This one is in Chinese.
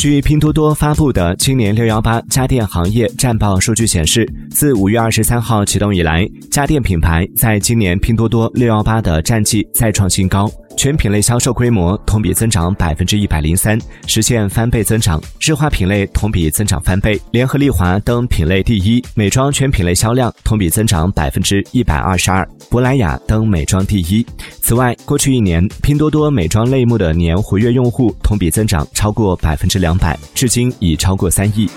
据拼多多发布的今年六幺八家电行业战报数据显示，自五月二十三号启动以来，家电品牌在今年拼多多六幺八的战绩再创新高。全品类销售规模同比增长百分之一百零三，实现翻倍增长。日化品类同比增长翻倍，联合利华登品类第一。美妆全品类销量同比增长百分之一百二十二，珀莱雅登美妆第一。此外，过去一年，拼多多美妆类目的年活跃用户同比增长超过百分之两百，至今已超过三亿。